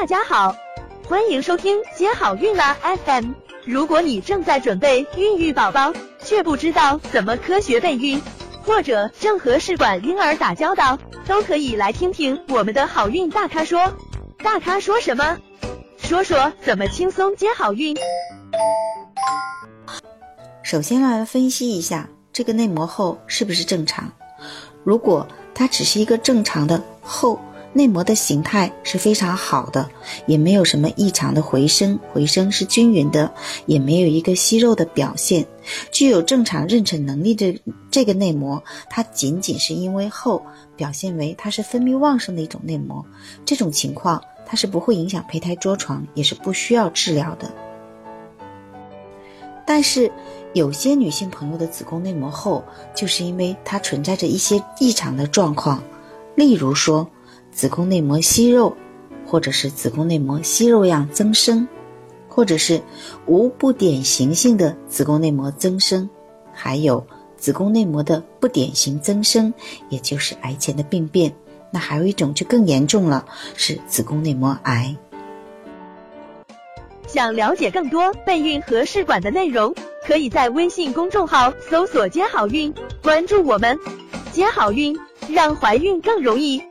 大家好，欢迎收听接好运啦 FM。如果你正在准备孕育宝宝，却不知道怎么科学备孕，或者正和试管婴儿打交道，都可以来听听我们的好运大咖说。大咖说什么？说说怎么轻松接好运。首先来分析一下这个内膜厚是不是正常。如果它只是一个正常的厚。内膜的形态是非常好的，也没有什么异常的回声，回声是均匀的，也没有一个息肉的表现，具有正常妊娠能力的这个内膜，它仅仅是因为厚，表现为它是分泌旺盛的一种内膜，这种情况它是不会影响胚胎着床，也是不需要治疗的。但是有些女性朋友的子宫内膜厚，就是因为它存在着一些异常的状况，例如说。子宫内膜息肉，或者是子宫内膜息肉样增生，或者是无不典型性的子宫内膜增生，还有子宫内膜的不典型增生，也就是癌前的病变。那还有一种就更严重了，是子宫内膜癌。想了解更多备孕和试管的内容，可以在微信公众号搜索“接好运”，关注我们，接好运，让怀孕更容易。